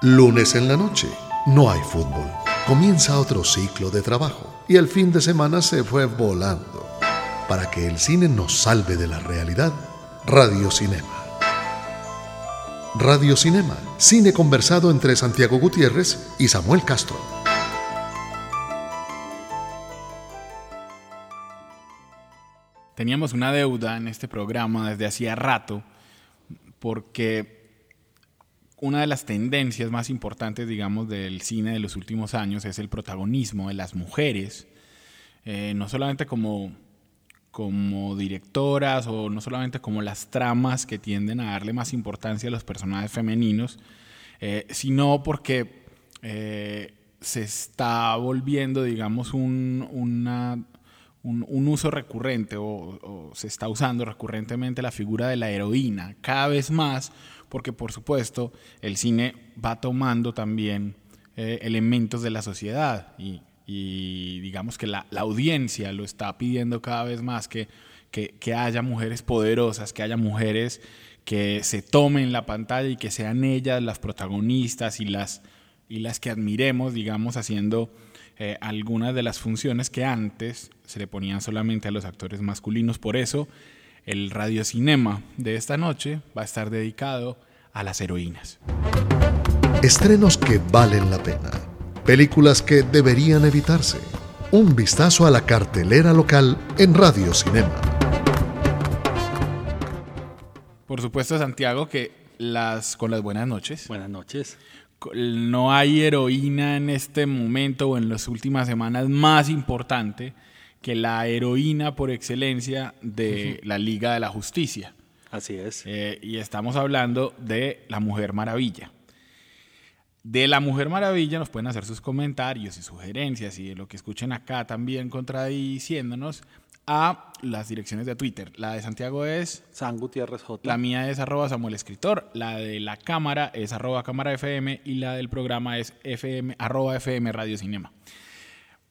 Lunes en la noche, no hay fútbol. Comienza otro ciclo de trabajo y el fin de semana se fue volando. Para que el cine nos salve de la realidad, Radio Cinema. Radio Cinema, cine conversado entre Santiago Gutiérrez y Samuel Castro. Teníamos una deuda en este programa desde hacía rato porque una de las tendencias más importantes, digamos, del cine de los últimos años es el protagonismo de las mujeres, eh, no solamente como, como directoras o no solamente como las tramas que tienden a darle más importancia a los personajes femeninos, eh, sino porque eh, se está volviendo, digamos, un, un, uso recurrente o, se está usando recurrentemente la figura de la heroína, cada vez más porque por supuesto el cine va tomando también eh, elementos de la sociedad y, digamos que la, audiencia lo está pidiendo cada vez más que, que, haya mujeres poderosas, que haya mujeres que se tomen la pantalla y que sean ellas las protagonistas y las, y las que admiremos, digamos, haciendo eh, algunas de las funciones que antes se le ponían solamente a los actores masculinos. Por eso el radiocinema de esta noche va a estar dedicado a las heroínas. Estrenos que valen la pena. Películas que deberían evitarse. Un vistazo a la cartelera local en Radio Cinema. Por supuesto, Santiago, que las con las buenas noches. Buenas noches. No hay heroína en este momento o en las últimas semanas más importante que la heroína por excelencia de la Liga de la Justicia. Así es. Eh, y estamos hablando de la Mujer Maravilla. De la Mujer Maravilla nos pueden hacer sus comentarios y sugerencias y de lo que escuchen acá también contradiciéndonos a las direcciones de Twitter. La de Santiago es San Gutiérrez J. La mía es arroba Samuel Escritor. La de la cámara es arroba cámara FM y la del programa es FM, arroba FM Radio Cinema.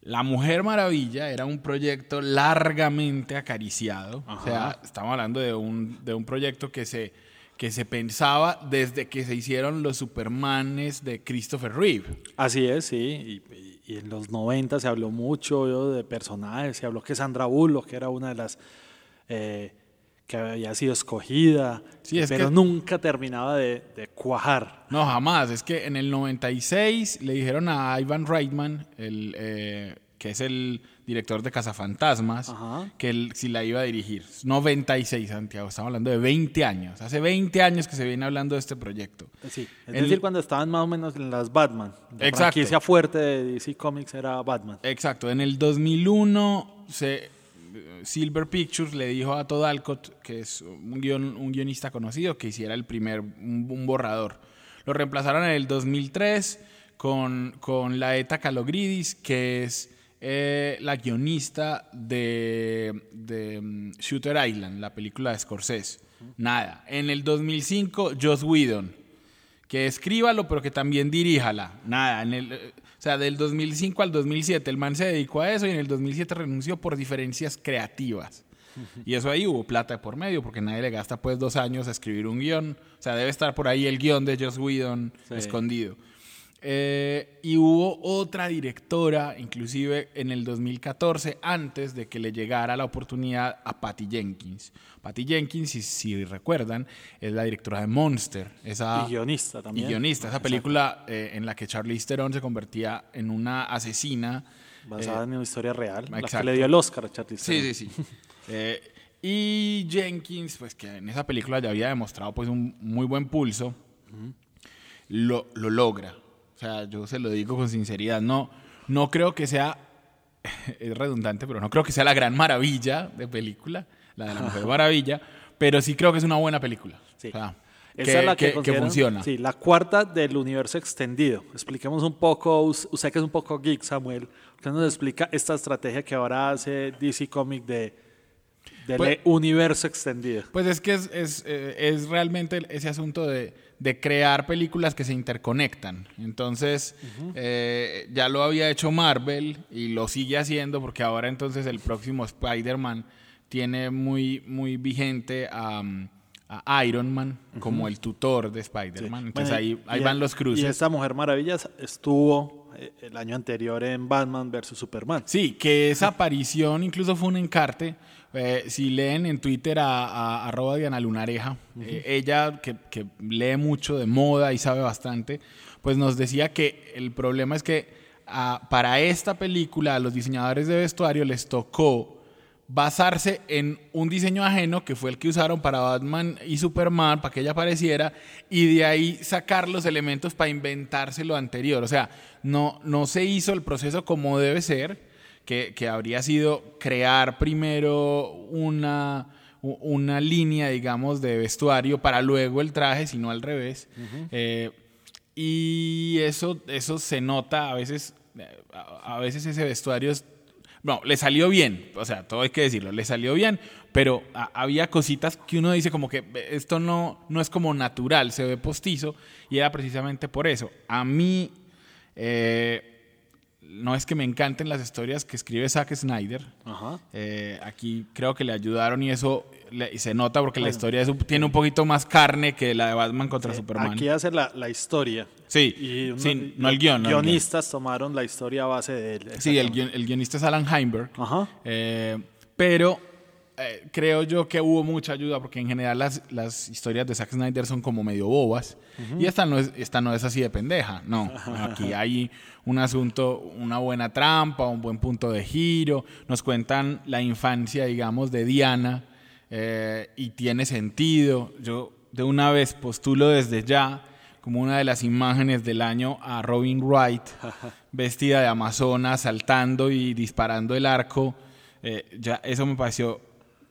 La Mujer Maravilla era un proyecto largamente acariciado. O sea, estamos hablando de un, de un proyecto que se, que se pensaba desde que se hicieron los Supermanes de Christopher Reeve. Así es, sí. Y, en los 90 se habló mucho de personajes. Se habló que Sandra Bullock, que era una de las... Eh, que había sido escogida, sí, pero nunca terminaba de, cuajar. No, jamás. Es que en el 96 le dijeron a Ivan Reitman, el, eh, que es el director de Cazafantasmas, que él si la iba a dirigir. 96, Santiago. Estamos hablando de 20 años. Hace 20 años que se viene hablando de este proyecto. Sí, es decir, cuando estaban más o menos en las Batman. La franquicia fuerte de DC Comics era Batman. Exacto. En el 2001 se Silver Pictures le dijo a Todd Alcott, que es un, un guionista conocido, que hiciera el primer, un, borrador. Lo reemplazaron en el 2003 con, con la Eta Calogridis, que es eh, la guionista de, de, mm, Shooter Island, la película de Scorsese. Nada. En el 2005, Joss Whedon, que escríbalo, pero que también diríjala. Nada. En el, eh, o sea, del 2005 al 2007 el man se dedicó a eso y en el 2007 renunció por diferencias creativas. Y eso ahí hubo plata por medio, porque nadie le gasta pues dos años a escribir un guion. O sea, debe estar por ahí el guion de Joss Whedon escondido. Eh, y hubo otra directora, inclusive en el 2014, antes de que le llegara la oportunidad a Patty Jenkins. Patty Jenkins, si, si recuerdan, es la directora de Monster. Esa, y guionista también. Y guionista, esa película eh, en la que Charlize Theron se convertía en una asesina. Basada en una historia real, la que le dio el Oscar a Charlize Theron. Sí, sí, sí. y Jenkins, pues que en esa película ya había demostrado pues un muy buen pulso, lo, lo logra o sea, yo se lo digo con sinceridad. No, no creo que sea, es redundante, pero no creo que sea la gran maravilla de película, la de la Mujer Maravilla, pero sí creo que es una buena película. Sí. Esa es la que, funciona. Sí, la cuarta del universo extendido. Expliquemos un poco, usted que es un poco geek, Samuel, ¿qué nos explica esta estrategia que ahora hace DC Comics de, del pues universo extendido? Pues es que es, es, eh, es realmente ese asunto de de crear películas que se interconectan. Entonces, eh, ya lo había hecho Marvel y lo sigue haciendo porque ahora entonces el próximo Spider-Man tiene muy, muy vigente a, a Iron Man como el tutor de Spider-Man. Entonces ahí, ahí van los cruces. Y esta Mujer Maravilla estuvo eh, el año anterior en Batman vs. Superman. Sí, que esa aparición incluso fue un encarte. Eh, si leen en Twitter a, a arroba Diana Lunareja, eh, ella que, que, lee mucho de moda y sabe bastante, pues nos decía que el problema es que ah, para esta película a los diseñadores de vestuario les tocó basarse en un diseño ajeno que fue el que usaron para Batman y Superman para que ella apareciera y de ahí sacar los elementos para inventarse lo anterior. O sea, no, no se hizo el proceso como debe ser, que, habría sido crear primero una, una línea, digamos, de vestuario para luego el traje, sino al revés. Eh, y eso, eso se nota a veces, a veces ese vestuario es no, le salió bien, o sea, todo hay que decirlo, le salió bien, pero había cositas que uno dice como que esto no, no es como natural, se ve postizo, y era precisamente por eso. A mí, eh, no es que me encanten las historias que escribe Zack Snyder, eh, aquí creo que le ayudaron y eso y se nota porque la historia tiene un poquito más carne que la de Batman contra Superman. Aquí hace la, la historia. Sí, y no el guion. guionistas tomaron la historia a base de él. Sí, el, el, guionista es Alan Heinberg. Ajá. Eh, pero eh, creo yo que hubo mucha ayuda porque en general las, las historias de Zack Snyder son como medio bobas y esta no, es, esta no es así de pendeja, no. Aquí hay un asunto, una buena trampa, un buen punto de giro, nos cuentan la infancia, digamos, de Diana eh, y tiene sentido. Yo de una vez postulo desde ya como una de las imágenes del año a Robin Wright vestida de amazona saltando y disparando el arco. Eh, ya eso me pareció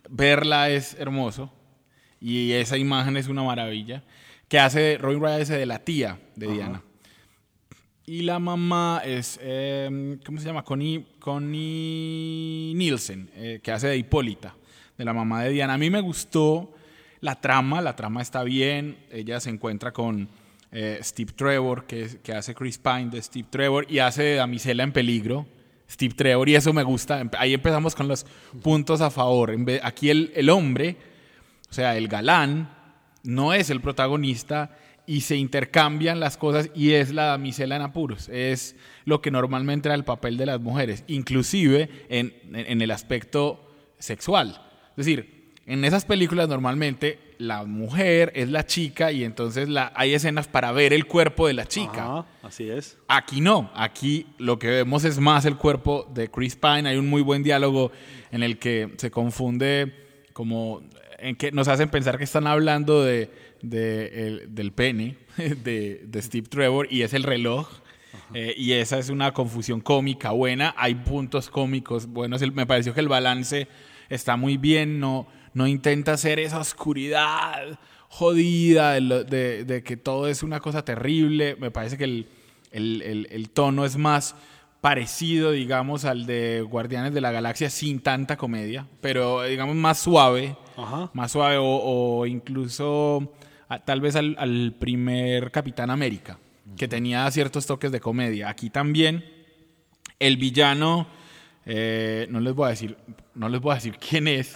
verla es hermoso y esa imagen es una maravilla que hace Robin Wright ese de la tía de Diana. Y la mamá es, em, ¿cómo se llama? Connie, Connie Nielsen, eh, que hace de Hipólita de la mamá de Diana. A mí me gustó la trama, la trama está bien, ella se encuentra con eh, Steve Trevor, que, que, hace Chris Pine de Steve Trevor, y hace de damisela en peligro, Steve Trevor, y eso me gusta. Ahí empezamos con los puntos a favor. Aquí el, el hombre, o sea, el galán, no es el protagonista y se intercambian las cosas y es la damisela en apuros. Es lo que normalmente era el papel de las mujeres, inclusive en, en el aspecto sexual. Es decir, en esas películas normalmente la mujer es la chica y entonces la, hay escenas para ver el cuerpo de la chica. así es. Aquí no, aquí lo que vemos es más el cuerpo de Chris Pine. Hay un muy buen diálogo en el que se confunde como en que nos hacen pensar que están hablando de, del pene de, Steve Trevor y es el reloj. Eh, y esa es una confusión cómica buena. Hay puntos cómicos buenos. me pareció que el balance está muy bien, no, no intenta hacer esa oscuridad jodida de, que todo es una cosa terrible. Me parece que el, tono es más parecido, digamos, al de Guardianes de la Galaxia sin tanta comedia, pero digamos más suave, más suave o, incluso tal vez al, al, primer Capitán América, que tenía ciertos toques de comedia. Aquí también el villano eh, no les voy a decir, no les voy a decir quién es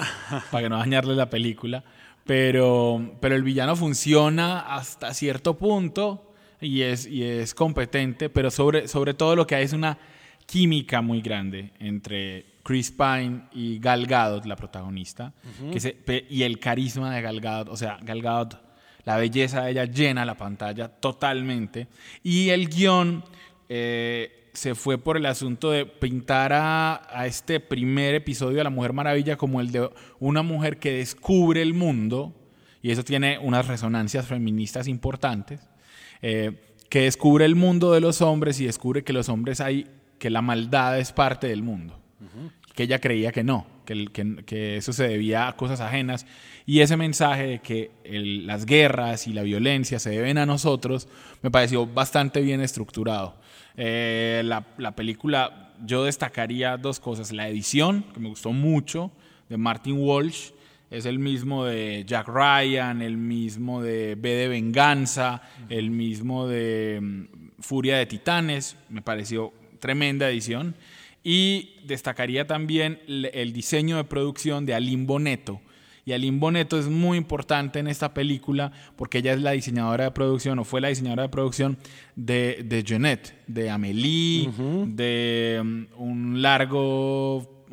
para que no dañarle la película, pero, pero el villano funciona hasta cierto punto y es, y es competente, pero sobre, sobre todo lo que hay es una química muy grande entre Chris Pine y Gal Gadot, la protagonista, que y el carisma de Gal Gadot, o sea, Gal Gadot, la belleza de ella llena la pantalla totalmente, y el guion... Eh, se fue por el asunto de pintar a, este primer episodio de La Mujer Maravilla como el de una mujer que descubre el mundo, y eso tiene unas resonancias feministas importantes, eh, que descubre el mundo de los hombres y descubre que los hombres hay, que la maldad es parte del mundo, que ella creía que no, que, que, eso se debía a cosas ajenas, y ese mensaje de que las guerras y la violencia se deben a nosotros, me pareció bastante bien estructurado. Eh, la, la, película, yo destacaría dos cosas. La edición, que me gustó mucho, de Martin Walsh. Es el mismo de Jack Ryan, el mismo de B de Venganza, el mismo de mm, Furia de Titanes. Me pareció tremenda edición. Y destacaría también el diseño de producción de Alim Boneto. Y Aline Boneto es muy importante en esta película porque ella es la diseñadora de producción o fue la diseñadora de producción de, de Jeanette, de Amélie, de um, un largo,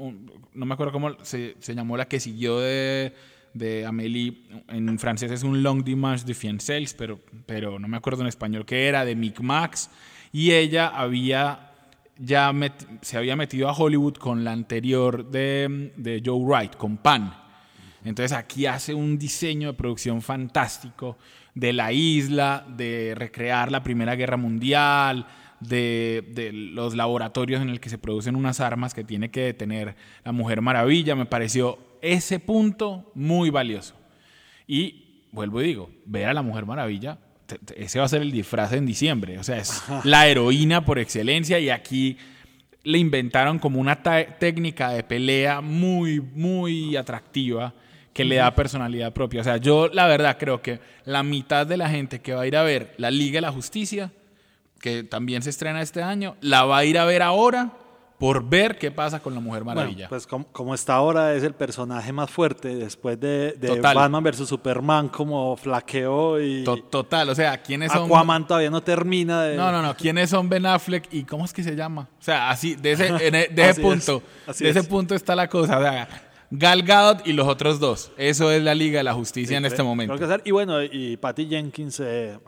no me acuerdo cómo se, se llamó la que siguió de de Amélie, en francés es un Long Dimanche de Fiancés, pero, pero no me acuerdo en español qué era, de Mick Max, y ella había ya se había metido a Hollywood con la anterior de, de Joe Wright, con Pan. Entonces aquí hace un diseño de producción fantástico de la isla, de recrear la Primera Guerra Mundial, de, de, los laboratorios en el que se producen unas armas que tiene que detener la Mujer Maravilla. Me pareció ese punto muy valioso. Y vuelvo y digo, ver a la Mujer Maravilla, ese va a ser el disfraz en diciembre. O sea, es la heroína por excelencia y aquí le inventaron como una técnica de pelea muy, muy atractiva que le da personalidad propia. O sea, yo la verdad creo que la mitad de la gente que va a ir a ver la Liga de la Justicia, que también se estrena este año, la va a ir a ver ahora por ver qué pasa con la Mujer Maravilla. pues como, está ahora es el personaje más fuerte después de, Batman vs Superman como flaqueó y total, o sea, quiénes son Aquaman todavía no termina de No, no, no, quiénes son Ben Affleck y cómo es que se llama? O sea, así de ese e, de ese punto, de ese punto está la cosa, o sea, Gal Gadot y los otros dos. Eso es la Liga de la Justicia en este momento. y bueno, y Patty Jenkins eh,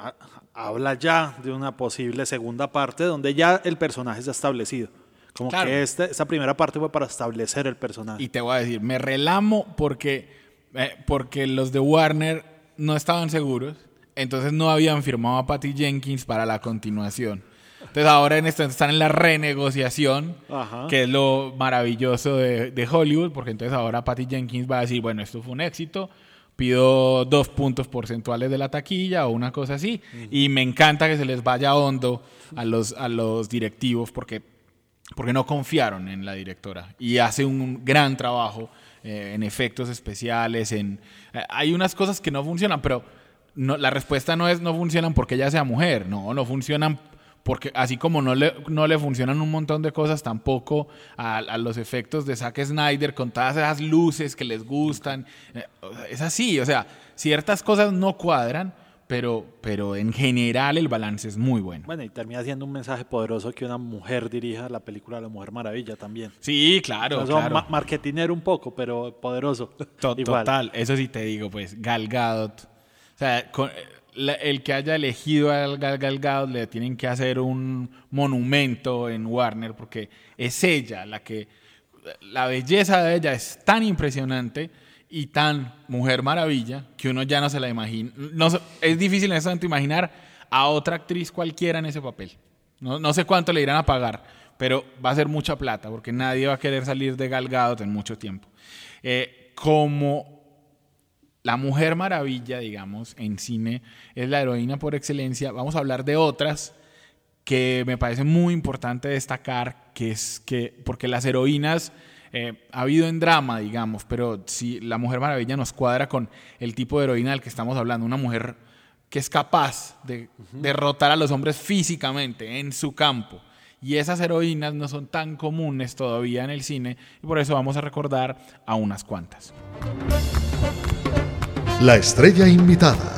habla ya de una posible segunda parte donde ya el personaje está establecido. Como que este, esta primera parte fue para establecer el personaje. Y te voy a decir, me relamo porque, eh, porque los de Warner no estaban seguros, entonces no habían firmado a Patty Jenkins para la continuación. Entonces ahora en esto están en la renegociación, que es lo maravilloso de, Hollywood, porque entonces ahora Patty Jenkins va a decir, bueno, esto fue un éxito, pido dos puntos porcentuales de la taquilla o una cosa así, y me encanta que se les vaya hondo a los, a los directivos, porque porque no confiaron en la directora y hace un gran trabajo eh, en efectos especiales, en eh, hay unas cosas que no funcionan, pero no, la respuesta no es no funcionan porque ella sea mujer, no, no funcionan porque así como no le, no le funcionan un montón de cosas tampoco a, los efectos de Zack Snyder con todas esas luces que les gustan, eh, es así, o sea, ciertas cosas no cuadran, pero, pero en general el balance es muy bueno. Bueno, y termina siendo un mensaje poderoso que una mujer dirija la película La Mujer Maravilla también. Sí, claro. claro. marketinero un poco, pero poderoso. Total, eso sí te digo, pues Gal Gadot. O sea, el que haya elegido a Gal, Gal Gadot le tienen que hacer un monumento en Warner porque es ella la que... La belleza de ella es tan impresionante y tan mujer maravilla que uno ya no se la imagina. No, es difícil en ese momento imaginar a otra actriz cualquiera en ese papel. No, no, sé cuánto le irán a pagar, pero va a ser mucha plata porque nadie va a querer salir de Galgado en mucho tiempo. Eh, como la mujer maravilla, digamos, en cine es la heroína por excelencia, vamos a hablar de otras que me parece muy importante destacar, que es que, porque las heroínas eh, ha habido en drama, digamos, pero si La Mujer Maravilla nos cuadra con el tipo de heroína del que estamos hablando, una mujer que es capaz de derrotar a los hombres físicamente en su campo. Y esas heroínas no son tan comunes todavía en el cine y por eso vamos a recordar a unas cuantas. La estrella invitada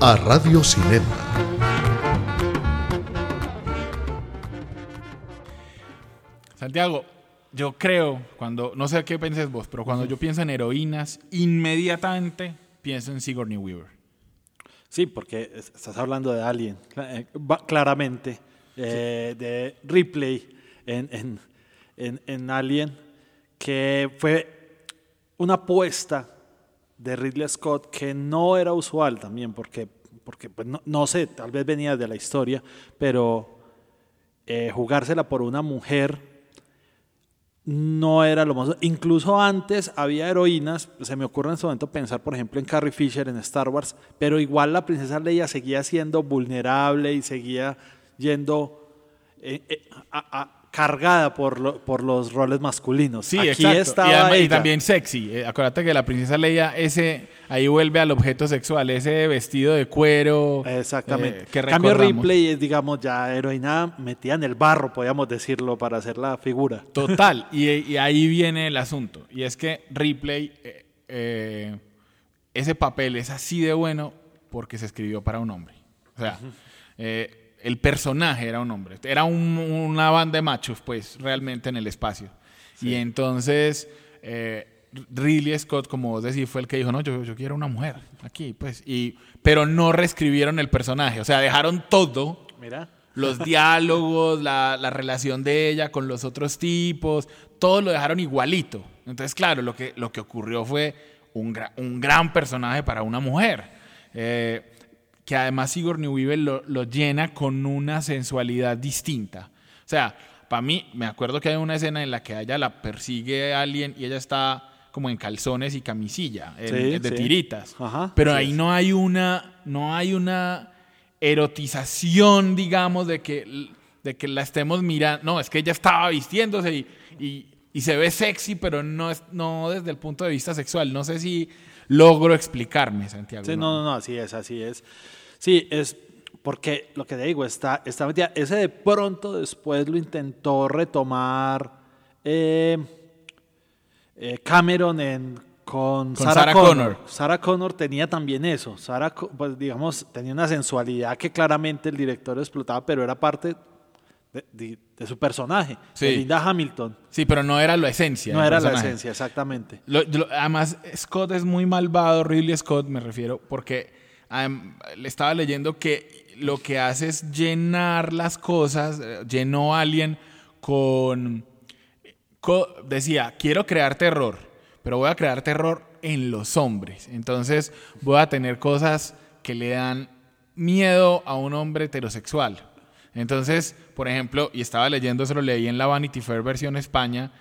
a Radio Cinema. Santiago, yo creo, cuando, no sé qué penses vos, pero cuando yo pienso en heroínas, inmediatamente pienso en Sigourney Weaver. Sí, porque estás hablando de Alien, eh, claramente, eh, de Ripley en, en, en, Alien, que fue una apuesta de Ridley Scott que no era usual también, porque, porque pues no, no, sé, tal vez venía de la historia, pero eh, jugársela por una mujer no era lo más... Incluso antes había heroínas, se me ocurre en este momento pensar, por ejemplo, en Carrie Fisher en Star Wars, pero igual la princesa Leia seguía siendo vulnerable y seguía yendo eh, eh, a cargada por, por los roles masculinos. Sí, Aquí exacto. y, también sexy. Eh, acuérdate que la princesa Leia, ese, ahí vuelve al objeto sexual, ese vestido de cuero. Exactamente. Eh, que Cambio Ripley es, digamos, ya heroína metida en el barro, podríamos decirlo, para hacer la figura. Total. y, ahí viene el asunto. Y es que Ripley... Eh, ese papel es así de bueno porque se escribió para un hombre. O sea, eh, el personaje era un hombre. Era una banda de machos, pues, realmente en el espacio. Y entonces, eh, Ridley Scott, como vos decís, fue el que dijo, no, yo, yo quiero una mujer aquí, pues. Y, pero no reescribieron el personaje. O sea, dejaron todo. Mira. Los diálogos, la, la relación de ella con los otros tipos, todo lo dejaron igualito. Entonces, claro, lo que, lo que ocurrió fue un, un gran personaje para una mujer. Eh, que además Sigourney Weaver lo, lo, llena con una sensualidad distinta. O sea, para mí, me acuerdo que hay una escena en la que ella la persigue a alguien y ella está como en calzones y camisilla, de tiritas. Pero ahí no hay una, no hay una erotización, digamos, de que, de que la estemos mirando. No, es que ella estaba vistiéndose y, y se ve sexy, pero no, es, no desde el punto de vista sexual. No sé si logro explicarme, Santiago. Sí, no, no, no, así es, así es. Sí, es porque lo que te digo, está, está metida. Ese de pronto después lo intentó retomar eh, eh, Cameron en, con, Sarah, Connor. Sarah Connor tenía también eso. Sarah, pues digamos, tenía una sensualidad que claramente el director explotaba, pero era parte de, su personaje, de Linda Hamilton. Sí, pero no era la esencia. No era la esencia, exactamente. además, Scott es muy malvado, Ridley Scott me refiero, porque estaba leyendo que lo que hace es llenar las cosas, eh, llenó a alguien con, decía, quiero crear terror, pero voy a crear terror en los hombres. Entonces voy a tener cosas que le dan miedo a un hombre heterosexual. Entonces, por ejemplo, y estaba leyendo, se lo leí en la Vanity Fair versión España,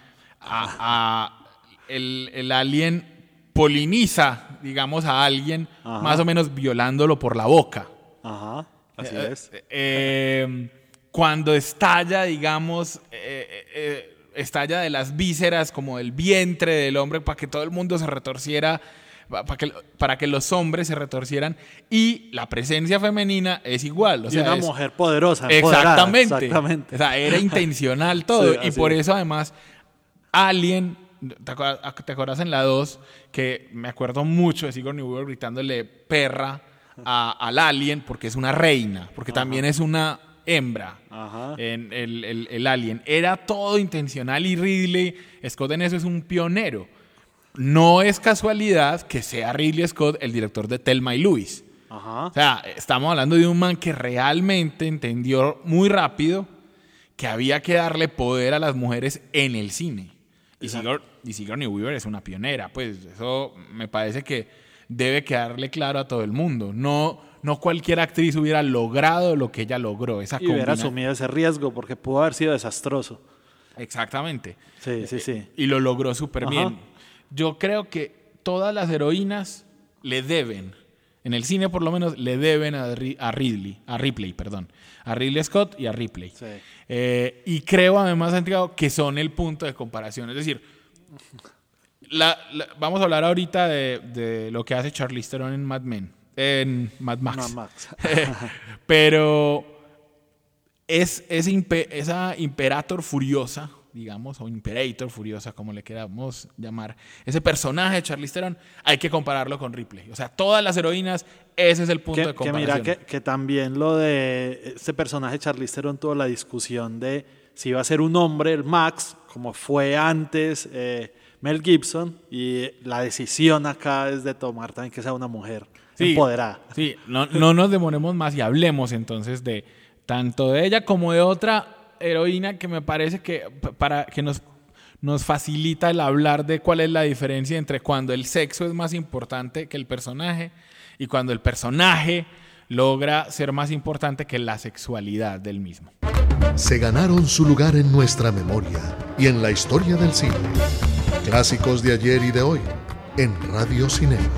a, el, alien poliniza, digamos, a alguien, más o menos violándolo por la boca. Ajá, así eh, es. Eh, cuando estalla, digamos, eh, estalla de las vísceras, como del vientre del hombre, para que todo el mundo se retorciera para que, para que los hombres se retorcieran y la presencia femenina es igual. O sea, una mujer poderosa. Exactamente. exactamente. O sea, era intencional todo. y por eso además Alien, ¿te acuerdas, en la 2? Que me acuerdo mucho de Sigourney Weaver gritándole perra al alien porque es una reina, porque también es una hembra en el, el, el, alien. Era todo intencional y Ridley Scott en eso es un pionero. No es casualidad que sea Ridley Scott el director de Telma y Luis. O sea, estamos hablando de un man que realmente entendió muy rápido que había que darle poder a las mujeres en el cine. Y Sigourney, Weaver es una pionera, pues eso me parece que debe quedarle claro a todo el mundo. No, no cualquier actriz hubiera logrado lo que ella logró. Esa y hubiera asumido ese riesgo porque pudo haber sido desastroso. Exactamente. Sí, sí, sí. Y lo logró súper bien. Yo creo que todas las heroínas le deben, en el cine por lo menos, le deben a, Ridley, a Ripley, perdón, a Ridley Scott y a Ripley. Eh, y creo además, Santiago, que son el punto de comparación. Es decir, vamos a hablar ahorita de, lo que hace Charlize Theron en Mad Men, en Mad Max. Pero es, es esa Imperator furiosa digamos, o Imperator, Furiosa, como le queramos llamar, ese personaje de Charlize Theron, hay que compararlo con Ripley. O sea, todas las heroínas, ese es el punto de comparación. Que mira que, también lo de ese personaje de Charlize Theron tuvo la discusión de si iba a ser un hombre, el Max, como fue antes eh, Mel Gibson, y la decisión acá es de tomar también que sea una mujer empoderada. Sí, no, no nos demoremos más y hablemos entonces de tanto de ella como de otra heroína que me parece que para que nos, nos facilita el hablar de cuál es la diferencia entre cuando el sexo es más importante que el personaje y cuando el personaje logra ser más importante que la sexualidad del mismo. Se ganaron su lugar en nuestra memoria y en la historia del cine. Clásicos de ayer y de hoy en Radio Cinema.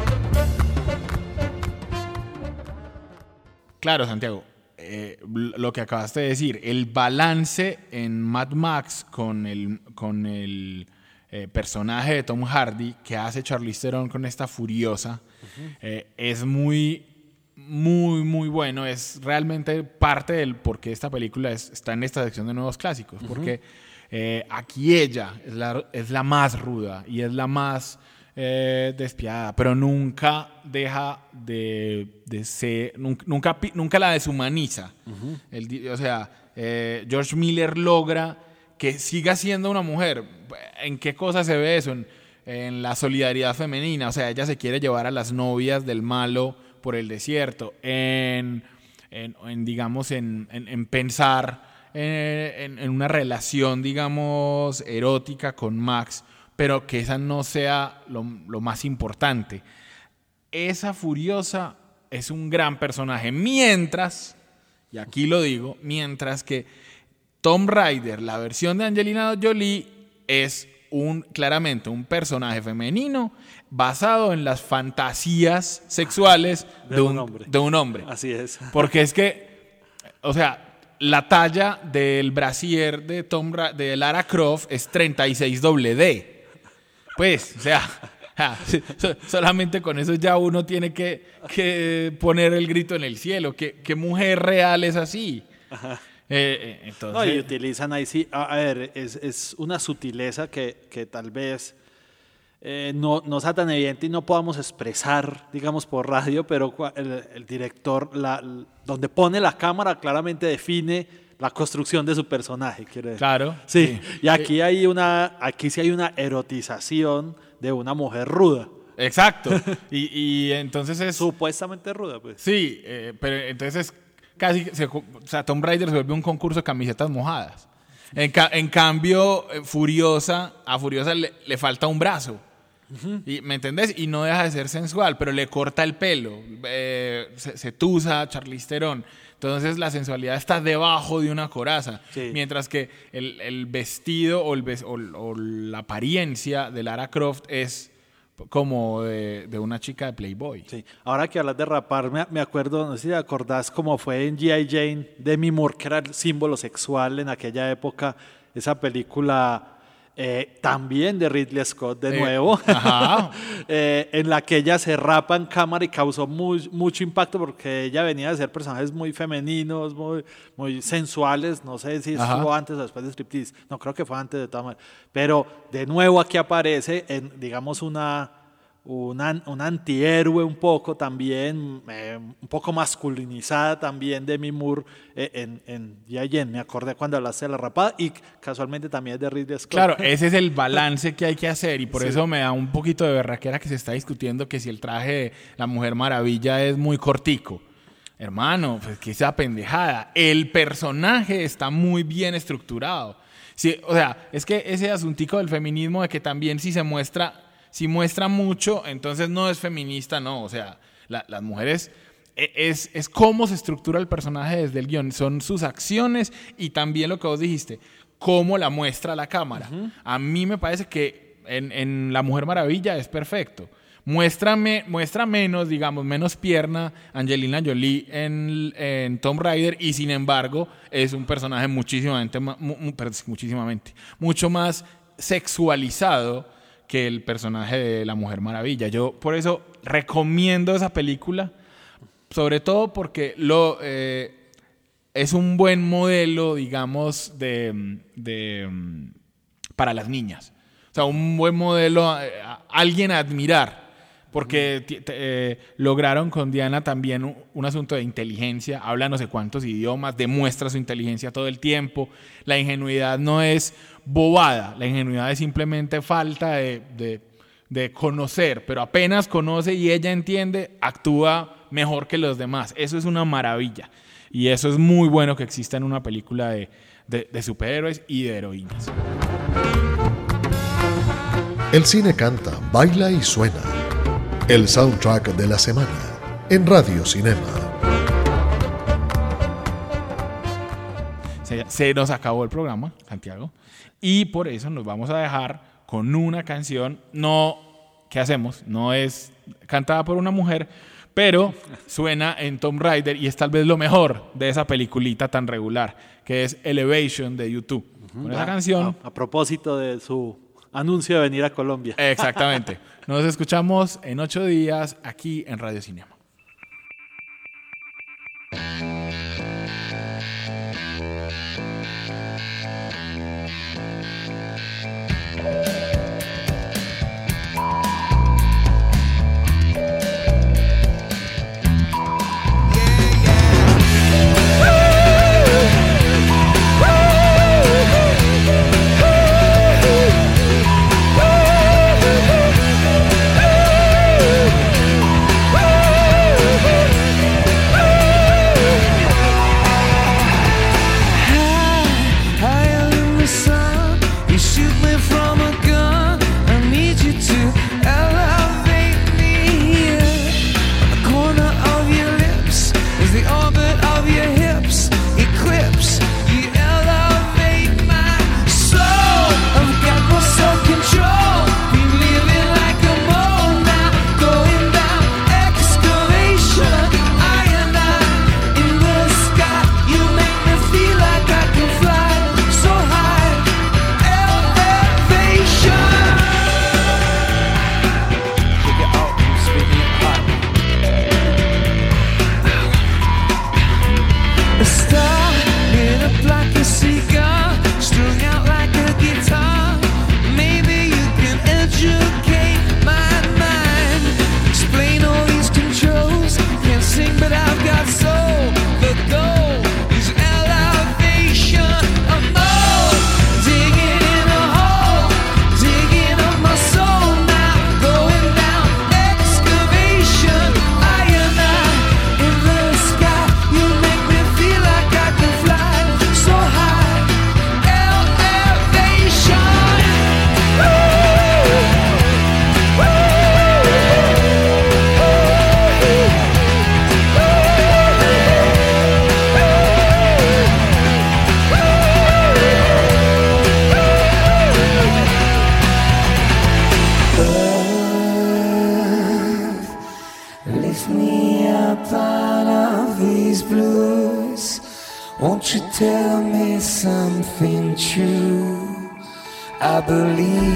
Claro, Santiago. Eh, lo que acabaste de decir, el balance en Mad Max con el, con el eh, personaje de Tom Hardy que hace Charlize Theron con esta furiosa eh, es muy, muy, muy bueno. Es realmente parte del por qué esta película está en esta sección de nuevos clásicos. Porque aquí ella es la, es la, más ruda y es la más eh, despiadada, pero nunca deja de, ser, nunca, nunca, la deshumaniza. o sea, eh, George Miller logra que siga siendo una mujer. ¿En qué cosa se ve eso? En, la solidaridad femenina. O sea, ella se quiere llevar a las novias del malo por el desierto. En, digamos, en, pensar en, una relación, digamos, erótica con Max pero que esa no sea lo, más importante. Esa furiosa es un gran personaje, mientras, y aquí lo digo, mientras que Tom Rider, la versión de Angelina Jolie, es un, claramente un personaje femenino basado en las fantasías sexuales de, un, hombre. de un hombre. Así es. Porque es que, o sea, la talla del brasier de, Tom, de Lara Croft es 36 D. Pues, o sea, solamente con eso ya uno tiene que, poner el grito en el cielo. ¿Qué, mujer real es así? Eh, eh, no, y utilizan ahí sí, a, ver, es, una sutileza que, tal vez eh, no, no, sea tan evidente y no podamos expresar, digamos, por radio, pero el, director, la, donde pone la cámara, claramente define la construcción de su personaje, quiere Claro. Sí. Y aquí hay una, aquí sí hay una erotización de una mujer ruda. Exacto. y, entonces es. Supuestamente ruda, pues. Sí, eh, pero entonces casi. o sea, Tomb Raider se vuelve un concurso de camisetas mojadas. En, cambio, eh, Furiosa, a Furiosa le, falta un brazo. y, ¿Me entendés? Y no deja de ser sensual, pero le corta el pelo. Eh, se, se, tusa Charlize Theron. Entonces la sensualidad está debajo de una coraza, mientras que el, vestido o, la apariencia de Lara Croft es como de, una chica de Playboy. Sí. Ahora que hablas de rapar, me, acuerdo, no sé si te acordás cómo fue en G.I. Jane, Demi Moore, que era el símbolo sexual en aquella época, esa película eh, también de Ridley Scott de eh, nuevo, eh, en la que ella se rapa en cámara y causó muy, mucho impacto porque ella venía de ser personajes muy femeninos, muy, muy sensuales, no sé si estuvo antes o después de Striptease, no creo que fue antes de todas pero de nuevo aquí aparece en, digamos, una un antihéroe un poco también, eh, un poco masculinizada también de Moore eh, en, en Me acordé cuando hablaste de la rapada y casualmente también de Ridley Scott. Claro, ese es el balance que hay que hacer y por eso me da un poquito de berraquera que se está discutiendo que si el traje de la Mujer Maravilla es muy cortico. Hermano, pues que esa pendejada. El personaje está muy bien estructurado. Sí, o sea, es que ese asuntico del feminismo de que también si se muestra si muestra mucho, entonces no es feminista, no. O sea, las mujeres e, es, es cómo se estructura el personaje desde el guion, son sus acciones y también lo que vos dijiste, cómo la muestra la cámara. A mí me parece que en, La Mujer Maravilla es perfecto. Muéstrame, muestra menos, digamos, menos pierna Angelina Jolie en, en Tom Raider y sin embargo es un personaje muchísimamente, muchísimamente, mucho más sexualizado que el personaje de la Mujer Maravilla. Yo por eso recomiendo esa película, sobre todo porque lo, eh, es un buen modelo, digamos, de, para las niñas. O sea, un buen modelo, alguien a admirar porque eh, lograron con Diana también un, asunto de inteligencia, habla no sé cuántos idiomas, demuestra su inteligencia todo el tiempo. La ingenuidad no es bobada, la ingenuidad es simplemente falta de, conocer, pero apenas conoce y ella entiende, actúa mejor que los demás. Eso es una maravilla. Y eso es muy bueno que exista en una película de, de superhéroes y de heroínas. El cine canta, baila y suena el soundtrack de la semana en Radio Cinema. Se, nos acabó el programa, Santiago, y por eso nos vamos a dejar con una canción, no, ¿qué hacemos? No es cantada por una mujer, pero suena en Tomb Raider y es tal vez lo mejor de esa peliculita tan regular, que es Elevation de YouTube. Con esa canción... a propósito de su anuncio de venir a Colombia. Exactamente. Nos escuchamos en ocho días aquí en Radio Cinema. I believe